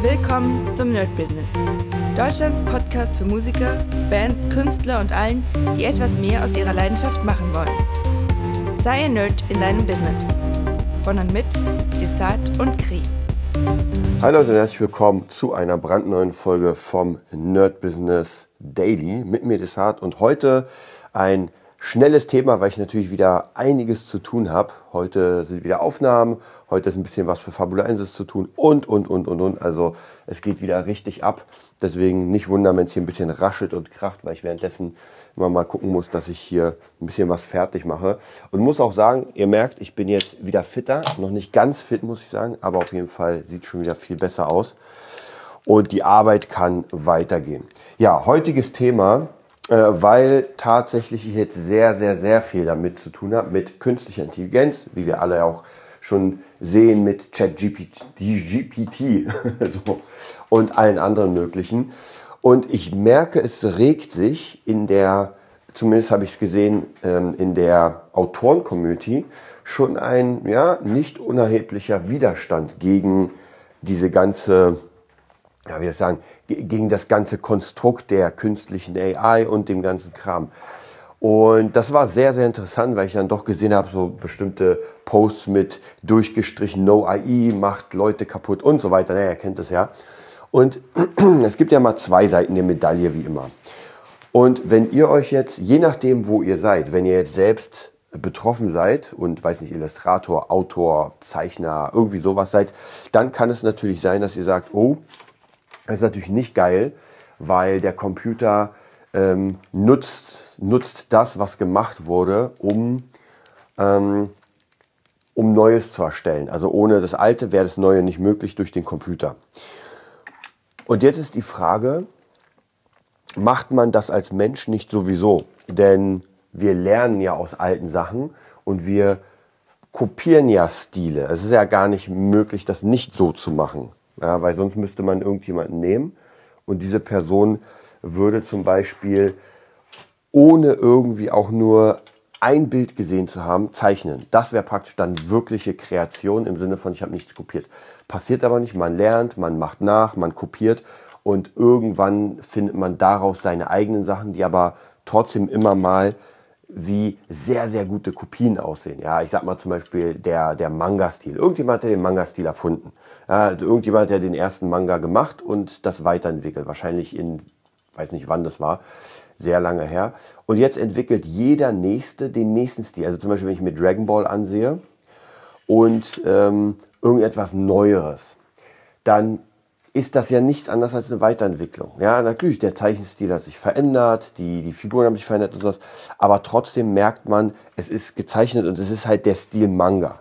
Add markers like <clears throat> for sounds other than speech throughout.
Willkommen zum Nerd Business. Deutschlands Podcast für Musiker, Bands, Künstler und allen, die etwas mehr aus ihrer Leidenschaft machen wollen. Sei ein Nerd in deinem Business. Von und mit Desart und Kri. Hi Leute und herzlich willkommen zu einer brandneuen Folge vom Nerd Business Daily mit mir Desart und heute ein schnelles Thema, weil ich natürlich wieder einiges zu tun habe. Heute sind wieder Aufnahmen, heute ist ein bisschen was für Fabula 1 zu tun und, und, und, und, und. Also es geht wieder richtig ab. Deswegen nicht wundern, wenn es hier ein bisschen raschelt und kracht, weil ich währenddessen immer mal gucken muss, dass ich hier ein bisschen was fertig mache. Und muss auch sagen, ihr merkt, ich bin jetzt wieder fitter. Noch nicht ganz fit, muss ich sagen, aber auf jeden Fall sieht schon wieder viel besser aus. Und die Arbeit kann weitergehen. Ja, heutiges Thema weil tatsächlich ich jetzt sehr, sehr, sehr viel damit zu tun habe, mit künstlicher Intelligenz, wie wir alle auch schon sehen mit ChatGPT <laughs> so, und allen anderen möglichen. Und ich merke, es regt sich in der, zumindest habe ich es gesehen, ähm, in der Autoren-Community schon ein ja, nicht unerheblicher Widerstand gegen diese ganze ja, ich sagen, gegen das ganze Konstrukt der künstlichen AI und dem ganzen Kram. Und das war sehr, sehr interessant, weil ich dann doch gesehen habe, so bestimmte Posts mit durchgestrichen No AI macht Leute kaputt und so weiter. Naja, ihr kennt das ja. Und <clears throat> es gibt ja mal zwei Seiten der Medaille, wie immer. Und wenn ihr euch jetzt, je nachdem, wo ihr seid, wenn ihr jetzt selbst betroffen seid und weiß nicht, Illustrator, Autor, Zeichner, irgendwie sowas seid, dann kann es natürlich sein, dass ihr sagt, oh, das ist natürlich nicht geil, weil der Computer ähm, nutzt, nutzt das, was gemacht wurde, um, ähm, um Neues zu erstellen. Also ohne das Alte wäre das Neue nicht möglich durch den Computer. Und jetzt ist die Frage, macht man das als Mensch nicht sowieso? Denn wir lernen ja aus alten Sachen und wir kopieren ja Stile. Es ist ja gar nicht möglich, das nicht so zu machen. Ja, weil sonst müsste man irgendjemanden nehmen und diese Person würde zum Beispiel ohne irgendwie auch nur ein Bild gesehen zu haben, zeichnen. Das wäre praktisch dann wirkliche Kreation im Sinne von, ich habe nichts kopiert. Passiert aber nicht, man lernt, man macht nach, man kopiert und irgendwann findet man daraus seine eigenen Sachen, die aber trotzdem immer mal wie sehr, sehr gute Kopien aussehen. Ja, ich sag mal zum Beispiel der, der Manga-Stil. Irgendjemand hat den Manga-Stil erfunden. Ja, irgendjemand hat den ersten Manga gemacht und das weiterentwickelt. Wahrscheinlich in, weiß nicht wann das war, sehr lange her. Und jetzt entwickelt jeder Nächste den nächsten Stil. Also zum Beispiel, wenn ich mir Dragon Ball ansehe und ähm, irgendetwas Neueres, dann ist das ja nichts anderes als eine Weiterentwicklung. Ja, natürlich, der Zeichenstil hat sich verändert, die, die Figuren haben sich verändert und sowas, aber trotzdem merkt man, es ist gezeichnet und es ist halt der Stil Manga.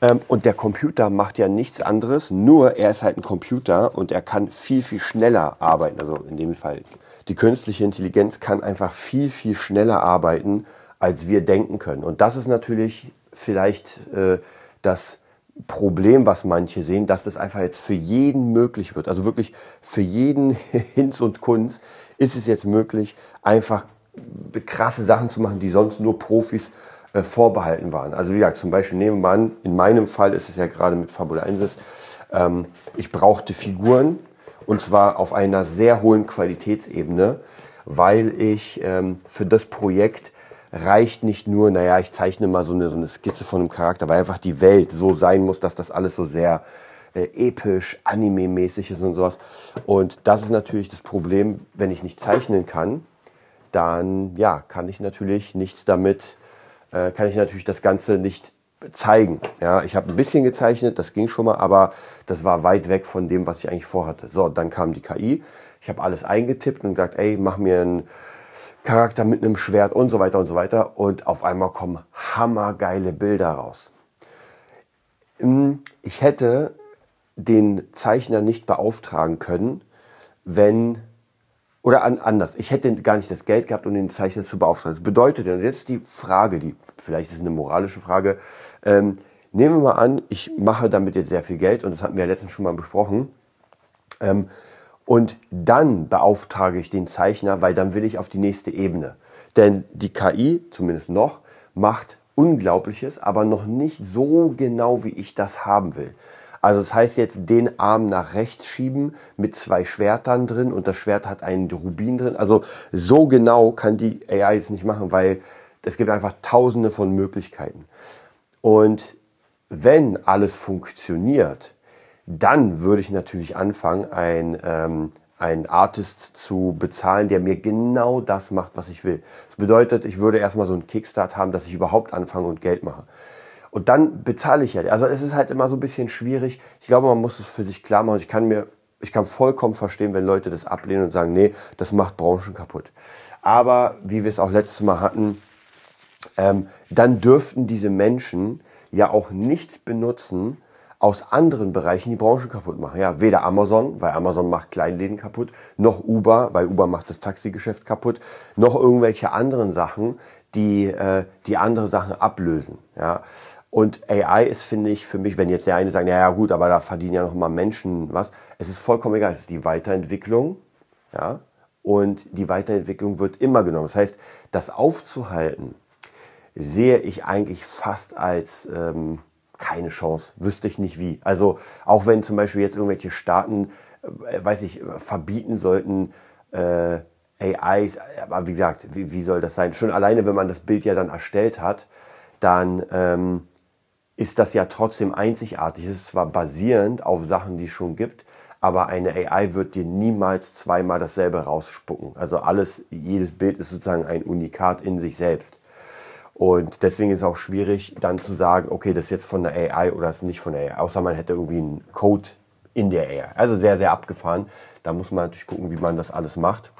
Ähm, und der Computer macht ja nichts anderes, nur er ist halt ein Computer und er kann viel, viel schneller arbeiten. Also in dem Fall, die künstliche Intelligenz kann einfach viel, viel schneller arbeiten, als wir denken können. Und das ist natürlich vielleicht äh, das Problem, was manche sehen, dass das einfach jetzt für jeden möglich wird. Also wirklich für jeden <laughs> Hinz und Kunz ist es jetzt möglich, einfach krasse Sachen zu machen, die sonst nur Profis äh, vorbehalten waren. Also wie gesagt, zum Beispiel nehmen wir an, in meinem Fall ist es ja gerade mit Fabulensis, ähm, ich brauchte Figuren und zwar auf einer sehr hohen Qualitätsebene, weil ich ähm, für das Projekt reicht nicht nur, naja, ich zeichne mal so eine, so eine Skizze von einem Charakter, weil einfach die Welt so sein muss, dass das alles so sehr äh, episch, anime-mäßig ist und sowas. Und das ist natürlich das Problem, wenn ich nicht zeichnen kann, dann ja, kann ich natürlich nichts damit, äh, kann ich natürlich das Ganze nicht zeigen. Ja, ich habe ein bisschen gezeichnet, das ging schon mal, aber das war weit weg von dem, was ich eigentlich vorhatte. So, dann kam die KI. Ich habe alles eingetippt und gesagt, ey, mach mir ein Charakter mit einem Schwert und so weiter und so weiter. Und auf einmal kommen hammergeile Bilder raus. Hm, ich hätte den Zeichner nicht beauftragen können, wenn, oder an, anders, ich hätte gar nicht das Geld gehabt, um den Zeichner zu beauftragen. Das bedeutet, und jetzt die Frage, die vielleicht ist eine moralische Frage, ähm, nehmen wir mal an, ich mache damit jetzt sehr viel Geld, und das hatten wir ja letztens schon mal besprochen, ähm, und dann beauftrage ich den Zeichner, weil dann will ich auf die nächste Ebene. Denn die KI, zumindest noch, macht Unglaubliches, aber noch nicht so genau, wie ich das haben will. Also das heißt jetzt den Arm nach rechts schieben mit zwei Schwertern drin und das Schwert hat einen Rubin drin. Also so genau kann die AI es nicht machen, weil es gibt einfach tausende von Möglichkeiten. Und wenn alles funktioniert, dann würde ich natürlich anfangen, ein, ähm, einen Artist zu bezahlen, der mir genau das macht, was ich will. Das bedeutet, ich würde erstmal so einen Kickstart haben, dass ich überhaupt anfange und Geld mache. Und dann bezahle ich ja. Also es ist halt immer so ein bisschen schwierig. Ich glaube, man muss es für sich klar machen. Ich kann mir, ich kann vollkommen verstehen, wenn Leute das ablehnen und sagen, nee, das macht Branchen kaputt. Aber wie wir es auch letztes Mal hatten, ähm, dann dürften diese Menschen ja auch nichts benutzen aus anderen Bereichen, die Branchen kaputt machen. Ja, weder Amazon, weil Amazon macht Kleinläden kaputt, noch Uber, weil Uber macht das Taxigeschäft kaputt, noch irgendwelche anderen Sachen, die, äh, die andere Sachen ablösen. Ja. Und AI ist, finde ich, für mich, wenn jetzt der eine sagt, ja, ja gut, aber da verdienen ja noch mal Menschen was. Es ist vollkommen egal. Es ist die Weiterentwicklung. Ja. Und die Weiterentwicklung wird immer genommen. Das heißt, das aufzuhalten, sehe ich eigentlich fast als ähm, keine Chance. Wüsste ich nicht wie. Also auch wenn zum Beispiel jetzt irgendwelche Staaten, äh, weiß ich, verbieten sollten, äh, AIs, aber wie gesagt, wie, wie soll das sein? Schon alleine, wenn man das Bild ja dann erstellt hat, dann ähm, ist das ja trotzdem einzigartig. Es ist zwar basierend auf Sachen, die es schon gibt, aber eine AI wird dir niemals zweimal dasselbe rausspucken. Also alles, jedes Bild ist sozusagen ein Unikat in sich selbst. Und deswegen ist es auch schwierig, dann zu sagen, okay, das ist jetzt von der AI oder das ist nicht von der AI. Außer man hätte irgendwie einen Code in der AI. Also sehr, sehr abgefahren. Da muss man natürlich gucken, wie man das alles macht.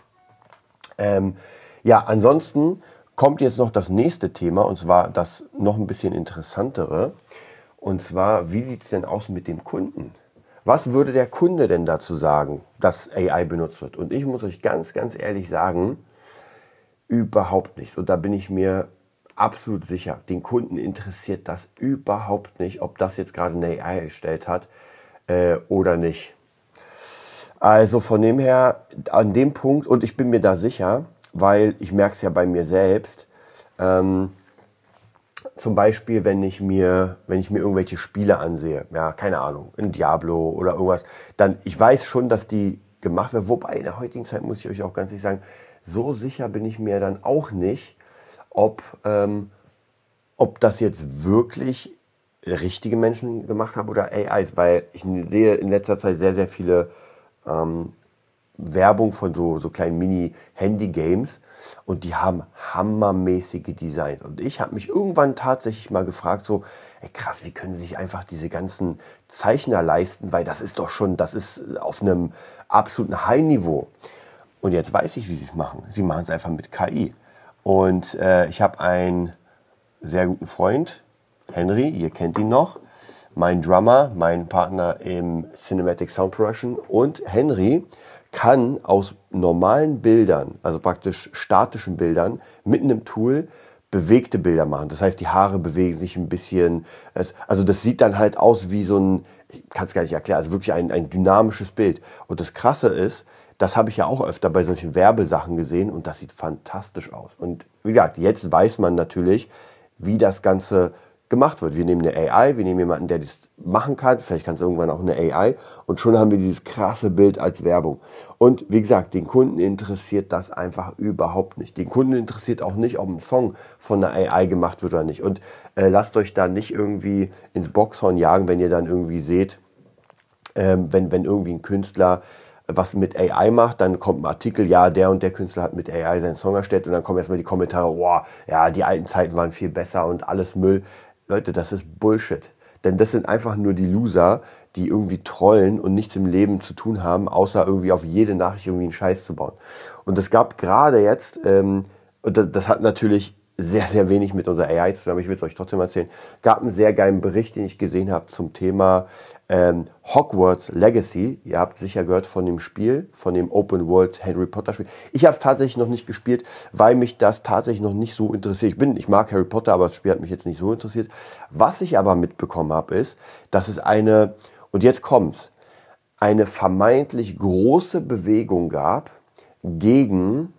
Ähm, ja, ansonsten kommt jetzt noch das nächste Thema und zwar das noch ein bisschen interessantere. Und zwar, wie sieht es denn aus mit dem Kunden? Was würde der Kunde denn dazu sagen, dass AI benutzt wird? Und ich muss euch ganz, ganz ehrlich sagen, überhaupt nicht. Und da bin ich mir absolut sicher. Den Kunden interessiert das überhaupt nicht, ob das jetzt gerade eine AI erstellt hat äh, oder nicht. Also von dem her, an dem Punkt, und ich bin mir da sicher, weil ich merke es ja bei mir selbst, ähm, zum Beispiel, wenn ich mir, wenn ich mir irgendwelche Spiele ansehe, ja, keine Ahnung, ein Diablo oder irgendwas, dann, ich weiß schon, dass die gemacht werden. Wobei in der heutigen Zeit muss ich euch auch ganz ehrlich sagen, so sicher bin ich mir dann auch nicht, ob, ähm, ob das jetzt wirklich richtige Menschen gemacht haben oder AIs, weil ich sehe in letzter Zeit sehr, sehr viele ähm, Werbung von so, so kleinen Mini-Handy-Games und die haben hammermäßige Designs. Und ich habe mich irgendwann tatsächlich mal gefragt, so, ey krass, wie können sie sich einfach diese ganzen Zeichner leisten, weil das ist doch schon, das ist auf einem absoluten High-Niveau. Und jetzt weiß ich, wie sie es machen. Sie machen es einfach mit KI. Und äh, ich habe einen sehr guten Freund, Henry, ihr kennt ihn noch, mein Drummer, mein Partner im Cinematic Sound Production. Und Henry kann aus normalen Bildern, also praktisch statischen Bildern, mit einem Tool bewegte Bilder machen. Das heißt, die Haare bewegen sich ein bisschen. also das sieht dann halt aus wie so ein, ich kann es gar nicht erklären, also wirklich ein, ein dynamisches Bild. Und das Krasse ist, das habe ich ja auch öfter bei solchen Werbesachen gesehen und das sieht fantastisch aus. Und wie gesagt, jetzt weiß man natürlich, wie das Ganze gemacht wird. Wir nehmen eine AI, wir nehmen jemanden, der das machen kann, vielleicht kann es irgendwann auch eine AI und schon haben wir dieses krasse Bild als Werbung. Und wie gesagt, den Kunden interessiert das einfach überhaupt nicht. Den Kunden interessiert auch nicht, ob ein Song von einer AI gemacht wird oder nicht. Und äh, lasst euch da nicht irgendwie ins Boxhorn jagen, wenn ihr dann irgendwie seht, ähm, wenn, wenn irgendwie ein Künstler was mit AI macht, dann kommt ein Artikel, ja, der und der Künstler hat mit AI seinen Song erstellt und dann kommen erstmal die Kommentare, boah, ja, die alten Zeiten waren viel besser und alles Müll. Leute, das ist Bullshit. Denn das sind einfach nur die Loser, die irgendwie trollen und nichts im Leben zu tun haben, außer irgendwie auf jede Nachricht irgendwie einen Scheiß zu bauen. Und es gab gerade jetzt, ähm, und das, das hat natürlich sehr, sehr wenig mit unserer AI zu tun, aber ich will es euch trotzdem erzählen, gab einen sehr geilen Bericht, den ich gesehen habe zum Thema ähm, Hogwarts Legacy. Ihr habt sicher gehört von dem Spiel, von dem Open World Harry Potter Spiel. Ich habe es tatsächlich noch nicht gespielt, weil mich das tatsächlich noch nicht so interessiert. Ich bin, ich mag Harry Potter, aber das Spiel hat mich jetzt nicht so interessiert. Was ich aber mitbekommen habe, ist, dass es eine, und jetzt kommt's, eine vermeintlich große Bewegung gab gegen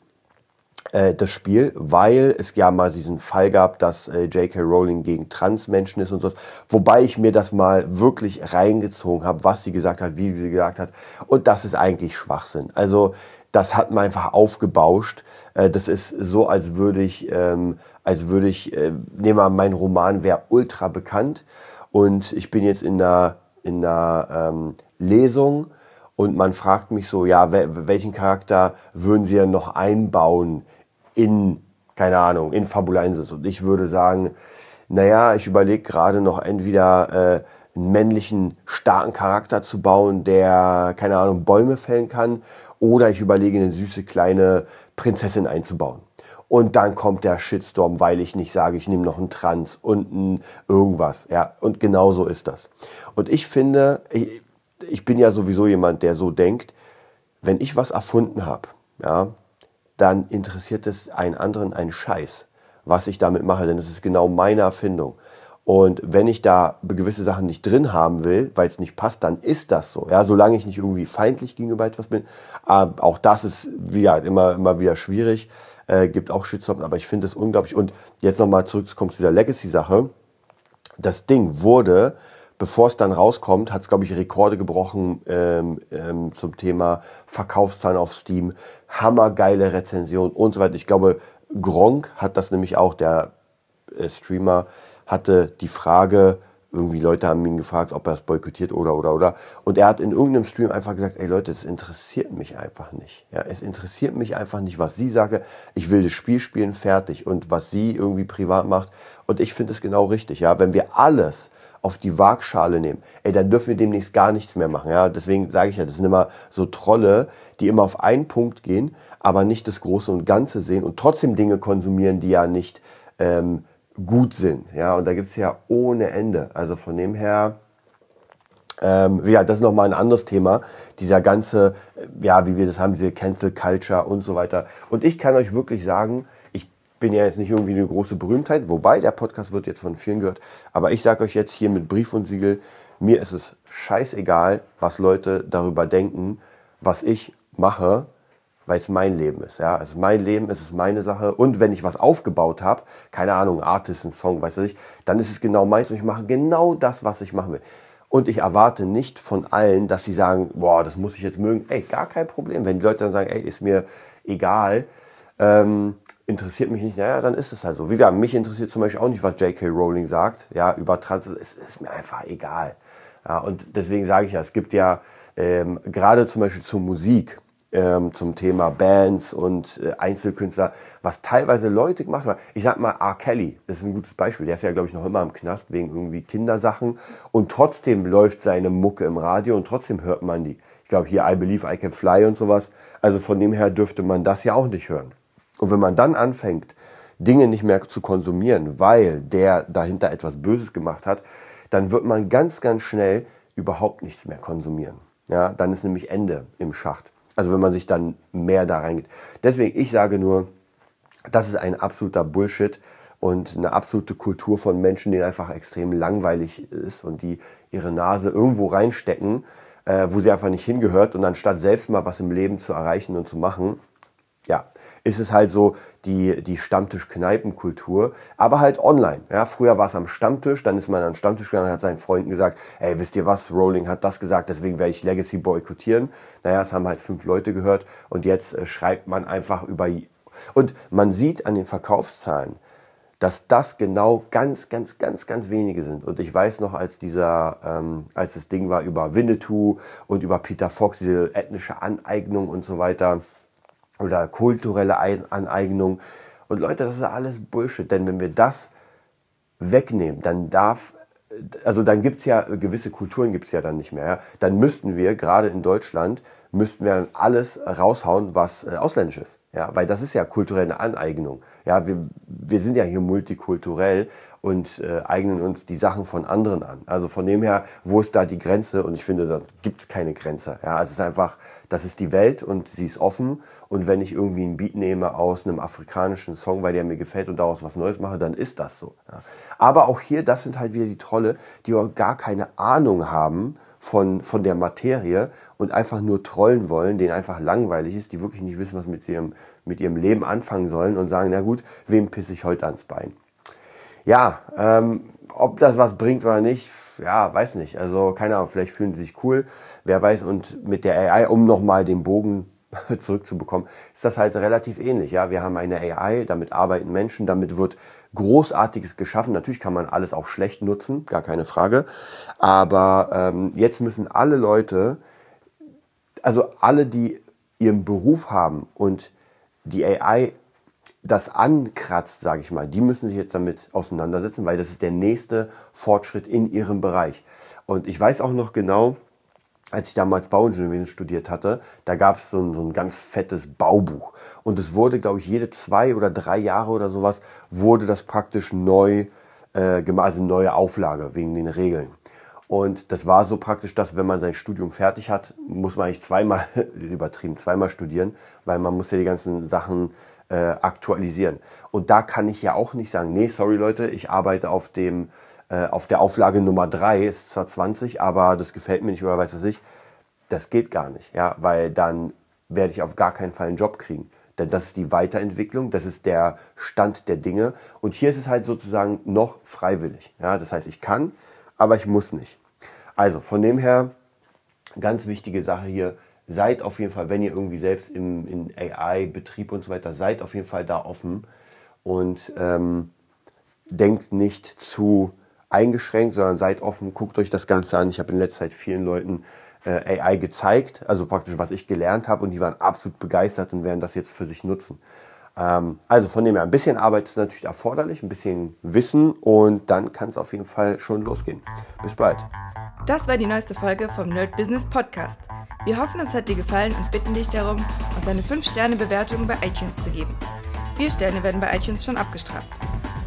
äh, das Spiel, weil es ja mal diesen Fall gab, dass äh, J.K. Rowling gegen Transmenschen ist und so. Wobei ich mir das mal wirklich reingezogen habe, was sie gesagt hat, wie sie gesagt hat. Und das ist eigentlich Schwachsinn. Also das hat man einfach aufgebauscht. Äh, das ist so, als würde ich, ähm, als würde ich, äh, nehmen wir mein Roman wäre ultra bekannt und ich bin jetzt in einer, in einer ähm, Lesung und man fragt mich so, ja, welchen Charakter würden Sie denn noch einbauen in, keine Ahnung, in Fabulensis? Und ich würde sagen, naja, ich überlege gerade noch entweder äh, einen männlichen, starken Charakter zu bauen, der, keine Ahnung, Bäume fällen kann, oder ich überlege, eine süße kleine Prinzessin einzubauen. Und dann kommt der Shitstorm, weil ich nicht sage, ich nehme noch einen Trans und ein irgendwas. Ja, und genau so ist das. Und ich finde, ich, ich bin ja sowieso jemand, der so denkt, wenn ich was erfunden habe, ja, dann interessiert es einen anderen einen Scheiß, was ich damit mache, denn es ist genau meine Erfindung. Und wenn ich da gewisse Sachen nicht drin haben will, weil es nicht passt, dann ist das so. Ja, solange ich nicht irgendwie feindlich gegenüber etwas bin. Aber auch das ist, gesagt, immer, immer wieder schwierig. Äh, gibt auch Shitstorms, aber ich finde es unglaublich. Und jetzt nochmal zurückzukommen zu dieser Legacy-Sache. Das Ding wurde, bevor es dann rauskommt, hat es, glaube ich, Rekorde gebrochen ähm, ähm, zum Thema Verkaufszahlen auf Steam. Hammergeile Rezension und so weiter. Ich glaube, Gronk hat das nämlich auch, der äh, Streamer, hatte die Frage, irgendwie Leute haben ihn gefragt, ob er es boykottiert oder oder oder. Und er hat in irgendeinem Stream einfach gesagt, ey Leute, es interessiert mich einfach nicht. Ja, es interessiert mich einfach nicht, was sie sage. Ich will das Spiel spielen, fertig. Und was sie irgendwie privat macht. Und ich finde es genau richtig. Ja, wenn wir alles auf die Waagschale nehmen, ey, dann dürfen wir demnächst gar nichts mehr machen. Ja, deswegen sage ich ja, das sind immer so Trolle, die immer auf einen Punkt gehen, aber nicht das Große und Ganze sehen und trotzdem Dinge konsumieren, die ja nicht ähm, gut sind. Ja, und da gibt's ja ohne Ende. Also von dem her, ähm, ja, das ist nochmal ein anderes Thema. Dieser ganze, ja, wie wir das haben, diese Cancel Culture und so weiter. Und ich kann euch wirklich sagen, bin ja jetzt nicht irgendwie eine große Berühmtheit, wobei der Podcast wird jetzt von vielen gehört. Aber ich sage euch jetzt hier mit Brief und Siegel, mir ist es scheißegal, was Leute darüber denken, was ich mache weil es mein Leben ist. Ja, es ist mein Leben, es ist meine Sache. Und wenn ich was aufgebaut habe, keine Ahnung, Artist, ein Song, weiß ich, dann ist es genau meins und ich mache genau das, was ich machen will. Und ich erwarte nicht von allen, dass sie sagen, boah, das muss ich jetzt mögen. Ey, gar kein Problem. Wenn die Leute dann sagen, ey, ist mir egal, ähm, interessiert mich nicht, naja, dann ist es halt so. Wie gesagt, mich interessiert zum Beispiel auch nicht, was J.K. Rowling sagt, ja, über Trans, es ist mir einfach egal. Ja, und deswegen sage ich ja, es gibt ja ähm, gerade zum Beispiel zur Musik, ähm, zum Thema Bands und äh, Einzelkünstler, was teilweise Leute gemacht haben. Ich sag mal, R. Kelly, das ist ein gutes Beispiel. Der ist ja, glaube ich, noch immer im Knast wegen irgendwie Kindersachen. Und trotzdem läuft seine Mucke im Radio und trotzdem hört man die. Ich glaube, hier I Believe I Can Fly und sowas. Also von dem her dürfte man das ja auch nicht hören. Und wenn man dann anfängt, Dinge nicht mehr zu konsumieren, weil der dahinter etwas Böses gemacht hat, dann wird man ganz, ganz schnell überhaupt nichts mehr konsumieren. Ja, dann ist nämlich Ende im Schacht. Also wenn man sich dann mehr da reingeht. Deswegen, ich sage nur, das ist ein absoluter Bullshit und eine absolute Kultur von Menschen, denen einfach extrem langweilig ist und die ihre Nase irgendwo reinstecken, äh, wo sie einfach nicht hingehört und anstatt selbst mal was im Leben zu erreichen und zu machen, ja, ist es halt so die, die Stammtisch-Kneipenkultur, aber halt online. Ja, früher war es am Stammtisch, dann ist man am Stammtisch gegangen und hat seinen Freunden gesagt, ey, wisst ihr was, Rowling hat das gesagt, deswegen werde ich Legacy boykottieren. Naja, es haben halt fünf Leute gehört und jetzt äh, schreibt man einfach über... Und man sieht an den Verkaufszahlen, dass das genau ganz, ganz, ganz, ganz wenige sind. Und ich weiß noch, als dieser, ähm, als das Ding war über Winnetou und über Peter Fox, diese ethnische Aneignung und so weiter, oder kulturelle Aneignung. Und Leute, das ist alles Bullshit, denn wenn wir das wegnehmen, dann darf, also dann gibt es ja, gewisse Kulturen gibt es ja dann nicht mehr. Ja? Dann müssten wir, gerade in Deutschland, müssten wir dann alles raushauen, was äh, ausländisch ist. Ja, weil das ist ja kulturelle Aneignung. Ja, wir, wir sind ja hier multikulturell und äh, eignen uns die Sachen von anderen an. Also von dem her, wo ist da die Grenze? Und ich finde, da gibt es keine Grenze. Ja, es ist einfach, das ist die Welt und sie ist offen. Und wenn ich irgendwie einen Beat nehme aus einem afrikanischen Song, weil der mir gefällt und daraus was Neues mache, dann ist das so. Ja. Aber auch hier, das sind halt wieder die Trolle, die auch gar keine Ahnung haben von, von der Materie und einfach nur trollen wollen, denen einfach langweilig ist, die wirklich nicht wissen, was mit ihrem, mit ihrem Leben anfangen sollen und sagen, na gut, wem pisse ich heute ans Bein? Ja, ähm, ob das was bringt oder nicht, ja, weiß nicht. Also keine Ahnung, vielleicht fühlen sie sich cool, wer weiß. Und mit der AI, um nochmal den Bogen <laughs> zurückzubekommen, ist das halt relativ ähnlich. Ja, wir haben eine AI, damit arbeiten Menschen, damit wird Großartiges geschaffen. Natürlich kann man alles auch schlecht nutzen, gar keine Frage. Aber ähm, jetzt müssen alle Leute, also alle, die ihren Beruf haben und die AI das ankratzt, sage ich mal, die müssen sich jetzt damit auseinandersetzen, weil das ist der nächste Fortschritt in ihrem Bereich. Und ich weiß auch noch genau, als ich damals Bauingenieurwesen studiert hatte, da gab es so ein, so ein ganz fettes Baubuch. Und es wurde, glaube ich, jede zwei oder drei Jahre oder sowas, wurde das praktisch neu äh, also neue Auflage wegen den Regeln. Und das war so praktisch, dass wenn man sein Studium fertig hat, muss man eigentlich zweimal, <laughs> übertrieben, zweimal studieren, weil man muss ja die ganzen Sachen äh, aktualisieren. Und da kann ich ja auch nicht sagen, nee, sorry Leute, ich arbeite auf dem äh, auf der Auflage Nummer 3 ist zwar 20, aber das gefällt mir nicht oder weiß was ich. Das geht gar nicht, ja, weil dann werde ich auf gar keinen Fall einen Job kriegen. Denn das ist die Weiterentwicklung, das ist der Stand der Dinge. Und hier ist es halt sozusagen noch freiwillig. Ja, das heißt, ich kann, aber ich muss nicht. Also von dem her, ganz wichtige Sache hier, seid auf jeden Fall, wenn ihr irgendwie selbst im in AI-Betrieb und so weiter, seid auf jeden Fall da offen und ähm, denkt nicht zu eingeschränkt, sondern seid offen, guckt euch das Ganze an. Ich habe in letzter Zeit vielen Leuten äh, AI gezeigt, also praktisch was ich gelernt habe und die waren absolut begeistert und werden das jetzt für sich nutzen. Ähm, also von dem her, ein bisschen Arbeit ist natürlich erforderlich, ein bisschen Wissen und dann kann es auf jeden Fall schon losgehen. Bis bald. Das war die neueste Folge vom Nerd Business Podcast. Wir hoffen, es hat dir gefallen und bitten dich darum, uns eine 5-Sterne-Bewertung bei iTunes zu geben. Vier Sterne werden bei iTunes schon abgestraft.